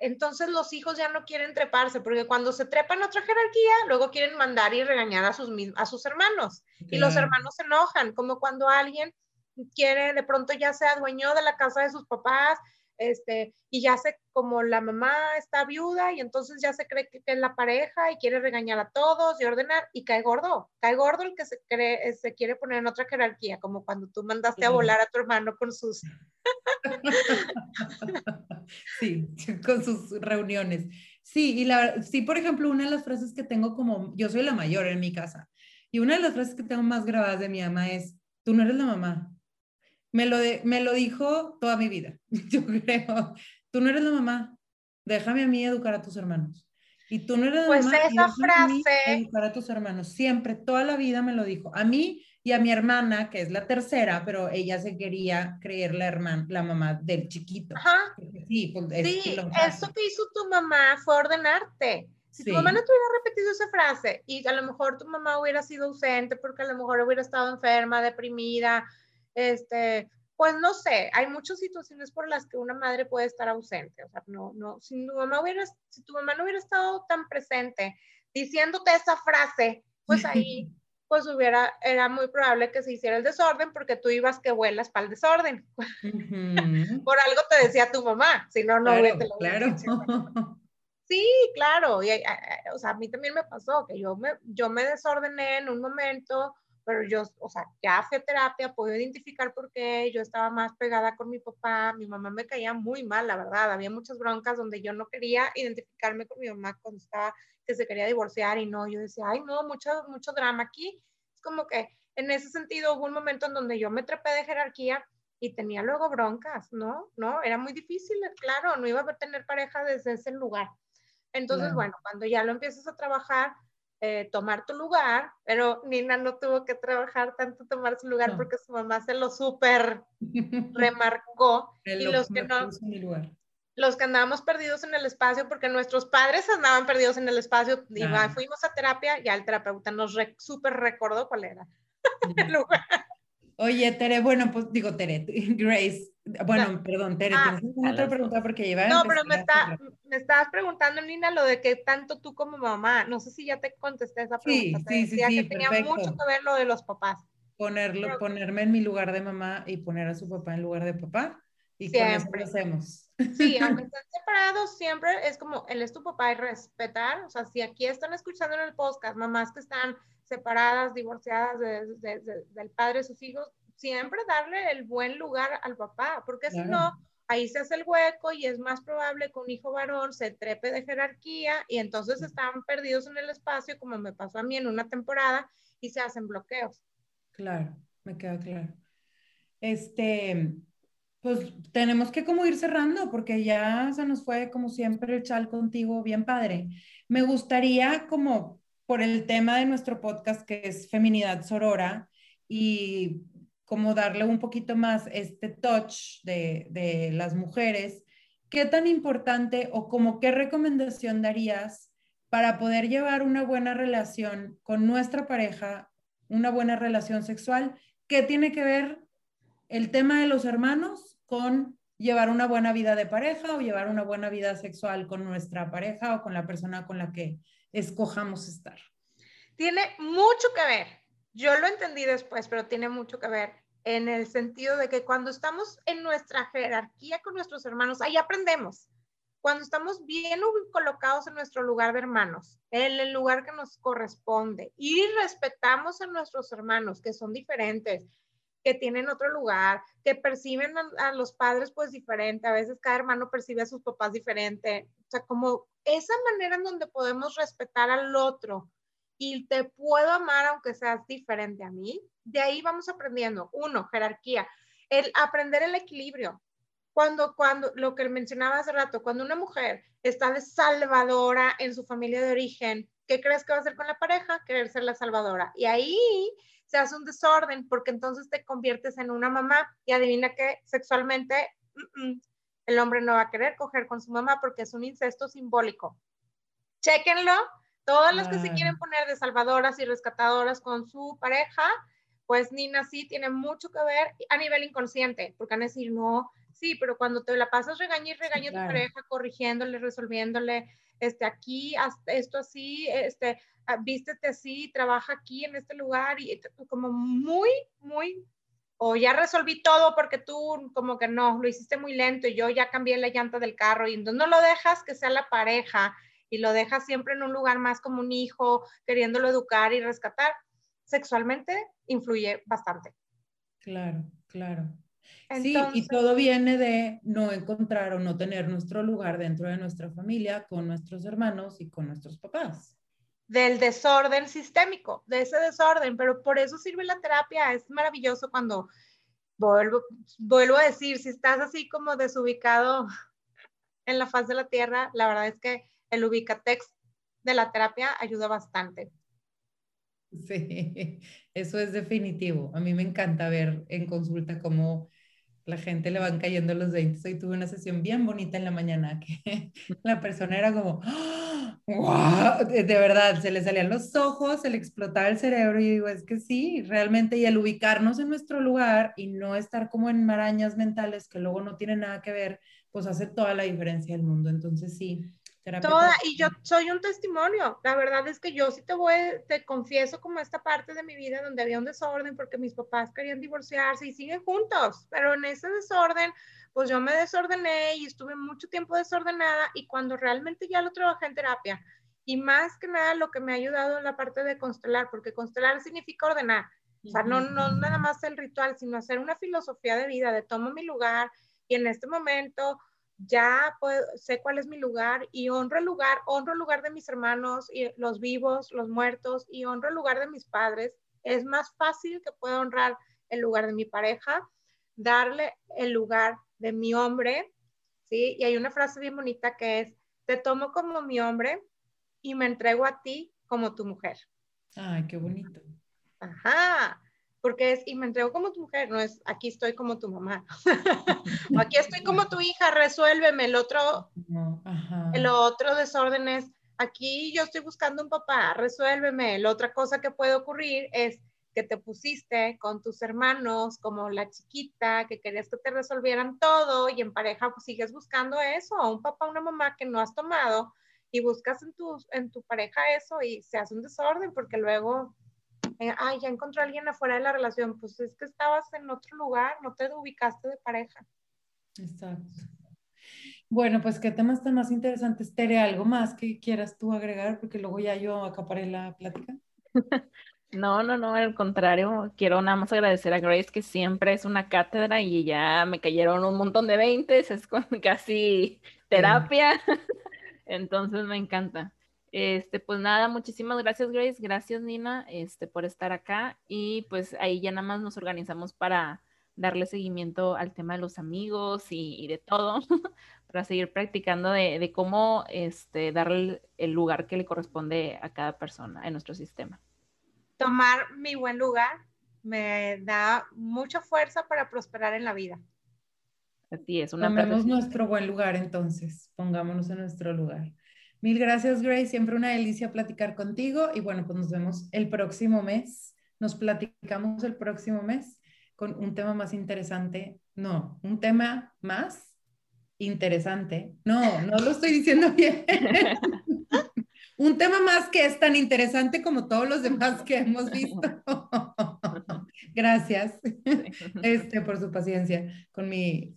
entonces los hijos ya no quieren treparse, porque cuando se trepan otra jerarquía, luego quieren mandar y regañar a sus, a sus hermanos. Y los hermanos se enojan, como cuando alguien quiere, de pronto ya sea dueño de la casa de sus papás este, y ya sé como la mamá está viuda y entonces ya se cree que, es la pareja y quiere regañar a todos y ordenar y cae gordo, cae gordo el que se cree, eh, se quiere poner en otra jerarquía, como cuando tú mandaste a volar a tu hermano con sus... sí, con sus reuniones. Sí, y la, sí, por ejemplo, una de las frases que tengo como, yo soy la mayor en mi casa, Y una de las frases que tengo más grabadas de mi mamá es, tú no eres la mamá. Me lo, de, me lo dijo toda mi vida, yo creo. Tú no eres la mamá, déjame a mí educar a tus hermanos. Y tú no eres la Pues mamá. esa déjame a frase- educar a tus hermanos. Siempre, toda la vida me lo dijo. A mí y a mi hermana, que es la tercera, pero ella se quería creer la hermana, la mamá del chiquito. Ajá. Sí, pues, es Sí, eso que hizo tu mamá fue ordenarte. Si Sí. tu mamá no te hubiera repetido esa frase y a lo mejor tu mamá hubiera sido ausente porque a lo mejor hubiera estado enferma, deprimida, este, pues no sé, hay muchas situaciones por las que una madre puede estar ausente. O sea, no, no, si tu mamá hubiera, si tu mamá no hubiera estado tan presente diciéndote esa frase, pues ahí, pues hubiera, era muy probable que se hiciera el desorden porque tú ibas que vuelas para el desorden. Ujú. Por algo te decía tu mamá, si no, no Claro, te lo claro. dicho. Sí, claro. Y, a- a- o sea, a mí también me pasó que yo me, yo me desordené en un momento, pero yo, o sea, ya fui a terapia, puedo identificar por qué. Yo estaba más pegada con mi papá. Mi mamá me caía muy mal, la verdad. Había muchas broncas donde yo no quería identificarme con mi mamá cuando estaba, que se quería divorciar y no. Yo decía, ay, no, mucho, mucho drama aquí. Es como que en ese sentido hubo un momento en donde yo me trepé de jerarquía y tenía luego broncas, ¿no? No, era muy difícil, claro, no iba a tener pareja desde ese lugar. Entonces, Claro. bueno, cuando ya lo empiezas a trabajar, eh, tomar tu lugar, pero Nina no tuvo que trabajar tanto tomar su lugar No. porque su mamá se lo súper remarcó y lo- los que no, los que andábamos perdidos en el espacio, porque nuestros padres andaban perdidos en el espacio, y Claro. fuimos a terapia, ya el terapeuta nos re- súper recordó cuál era el lugar. Oye, Tere, bueno, pues digo Tere, Grace, bueno, perdón, Tere, Ah, ¿tienes otra pregunta? Porque lleva No, pero me, está, me estabas preguntando, Nina, lo de que tanto tú como mamá, no sé si ya te contesté esa Sí, pregunta, te sí, sí, decía sí, que tenía perfecto. mucho que ver lo de los papás. Ponerlo, Pero- ponerme en mi lugar de mamá y poner a su papá en lugar de papá. Y con eso Siempre. lo hacemos. Sí, aunque estén separados, siempre es como, él es tu papá y respetar, o sea, si aquí están escuchando en el podcast, mamás que están separadas, divorciadas de- de- de- del padre de sus hijos, siempre darle el buen lugar al papá, porque si Claro. no, ahí se hace el hueco y es más probable que un hijo varón se trepe de jerarquía y entonces están perdidos en el espacio, como me pasó a mí en una temporada, y se hacen bloqueos. Claro, me queda claro. Este, pues tenemos que como ir cerrando porque ya se nos fue como siempre el chal contigo, bien padre. Me gustaría como por el tema de nuestro podcast que es Feminidad Sorora y como darle un poquito más este touch de, las mujeres, ¿qué tan importante o como qué recomendación darías para poder llevar una buena relación con nuestra pareja, una buena relación sexual? ¿Qué tiene que ver el tema de los hermanos con llevar una buena vida de pareja o llevar una buena vida sexual con nuestra pareja o con la persona con la que escojamos estar? Tiene mucho que ver. Yo lo entendí después, pero tiene mucho que ver en el sentido de que cuando estamos en nuestra jerarquía con nuestros hermanos, ahí aprendemos. Cuando estamos bien colocados en nuestro lugar de hermanos, en el lugar que nos corresponde y respetamos a nuestros hermanos que son diferentes, que tienen otro lugar, que perciben a, los padres pues diferente, a veces cada hermano percibe a sus papás diferente, o sea, como esa manera en donde podemos respetar al otro y te puedo amar aunque seas diferente a mí, de ahí vamos aprendiendo. Uno, jerarquía, el aprender el equilibrio. Cuando, cuando, lo que mencionaba hace rato, cuando una mujer está de salvadora en su familia de origen, ¿qué crees que va a hacer con la pareja? Querer ser la salvadora. Y ahí se hace un desorden porque entonces te conviertes en una mamá y adivina que sexualmente mm, mm, el hombre no va a querer coger con su mamá porque es un incesto simbólico. Chéquenlo. Todas las que se Claro. quieren poner de salvadoras y rescatadoras con su pareja, pues Nina sí tiene mucho que ver a nivel inconsciente, porque van a decir, no, sí, pero cuando te la pasas regaña y regaña a claro. tu pareja, corrigiéndole, resolviéndole, este, aquí, esto así, este, vístete así, trabaja aquí en este lugar, y como muy, muy, o ya resolví todo porque tú como que no, lo hiciste muy lento y yo ya cambié la llanta del carro y entonces no lo dejas que sea la pareja y lo dejas siempre en un lugar más como un hijo, queriéndolo educar y rescatar, sexualmente influye bastante. Claro, claro. Sí, y todo viene de no encontrar o no tener nuestro lugar dentro de nuestra familia, con nuestros hermanos y con nuestros papás. Del desorden sistémico, de ese desorden, pero por eso sirve la terapia, es maravilloso cuando vuelvo, vuelvo a decir, si estás así como desubicado en la faz de la tierra, la verdad es que el ubicatex de la terapia ayuda bastante. Sí, eso es definitivo. A mí me encanta ver en consulta cómo la gente le van cayendo los 20. Hoy tuve una sesión bien bonita en la mañana que la persona era como, ¡wow! De, verdad, se le salían los ojos, se le explotaba el cerebro y digo, es que sí, realmente, y el ubicarnos en nuestro lugar y no estar como en marañas mentales que luego no tienen nada que ver, pues hace toda la diferencia del mundo. Entonces sí, Toda, y yo soy un testimonio. La verdad es que yo sí te voy, te confieso como esta parte de mi vida donde había un desorden porque mis papás querían divorciarse y siguen juntos, pero en ese desorden, pues yo me desordené y estuve mucho tiempo desordenada y cuando realmente ya lo trabajé en terapia y más que nada lo que me ha ayudado en la parte de constelar, porque constelar significa ordenar. O sea, no, no nada más el ritual, sino hacer una filosofía de vida, de tomo mi lugar y en este momento ya sé cuál es mi lugar y honro el lugar, honro el lugar de mis hermanos, y los vivos, los muertos, y honro el lugar de mis padres. Es más fácil que pueda honrar el lugar de mi pareja, darle el lugar de mi hombre, ¿sí? Y hay una frase bien bonita que es, te tomo como mi hombre y me entrego a ti como tu mujer. Ay, qué bonito. Ajá porque es, y me entrego como tu mujer, no es, aquí estoy como tu mamá, o aquí estoy como tu hija, resuélveme, el otro, el otro desorden es, aquí yo estoy buscando un papá, resuélveme, la otra cosa que puede ocurrir es que te pusiste con tus hermanos como la chiquita, que querías que te resolvieran todo y en pareja pues sigues buscando eso, un papá, una mamá que no has tomado y buscas en tu, en tu pareja eso y se hace un desorden porque luego ay, ya encontré a alguien afuera de la relación, pues es que estabas en otro lugar, no te ubicaste de pareja. Exacto. Bueno, pues qué temas tan más interesantes. Tere, ¿algo más que quieras tú agregar? Porque luego ya yo acaparé la plática. No, no, no, al contrario, quiero nada más agradecer a Grace que siempre es una cátedra y ya me cayeron un montón de veintes, es casi terapia, entonces me encanta. Este, pues nada, muchísimas gracias Grace, gracias Nina, este, por estar acá y pues ahí ya nada más nos organizamos para darle seguimiento al tema de los amigos y, de todo, para seguir practicando de, cómo este, darle el lugar que le corresponde a cada persona en nuestro sistema. Tomar mi buen lugar me da mucha fuerza para prosperar en la vida. Así es. Una Tomemos nuestro buen lugar entonces, pongámonos en nuestro lugar. Mil gracias, Grace. Siempre una delicia platicar contigo. Y bueno, pues nos vemos el próximo mes. Nos platicamos el próximo mes con un tema más interesante. No, un tema más interesante. No, no lo estoy diciendo bien. un tema más que es tan interesante como todos los demás que hemos visto. Gracias este, por su paciencia con mi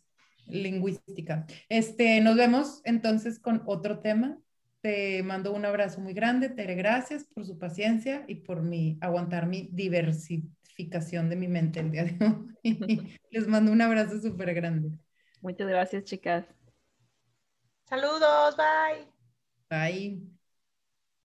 lingüística. Este, nos vemos entonces con otro tema te mando un abrazo muy grande, Tere, gracias por su paciencia y por mi, aguantar mi diversificación de mi mente el día de hoy. Les mando un abrazo súper grande. Muchas gracias, chicas. Saludos, bye. Bye.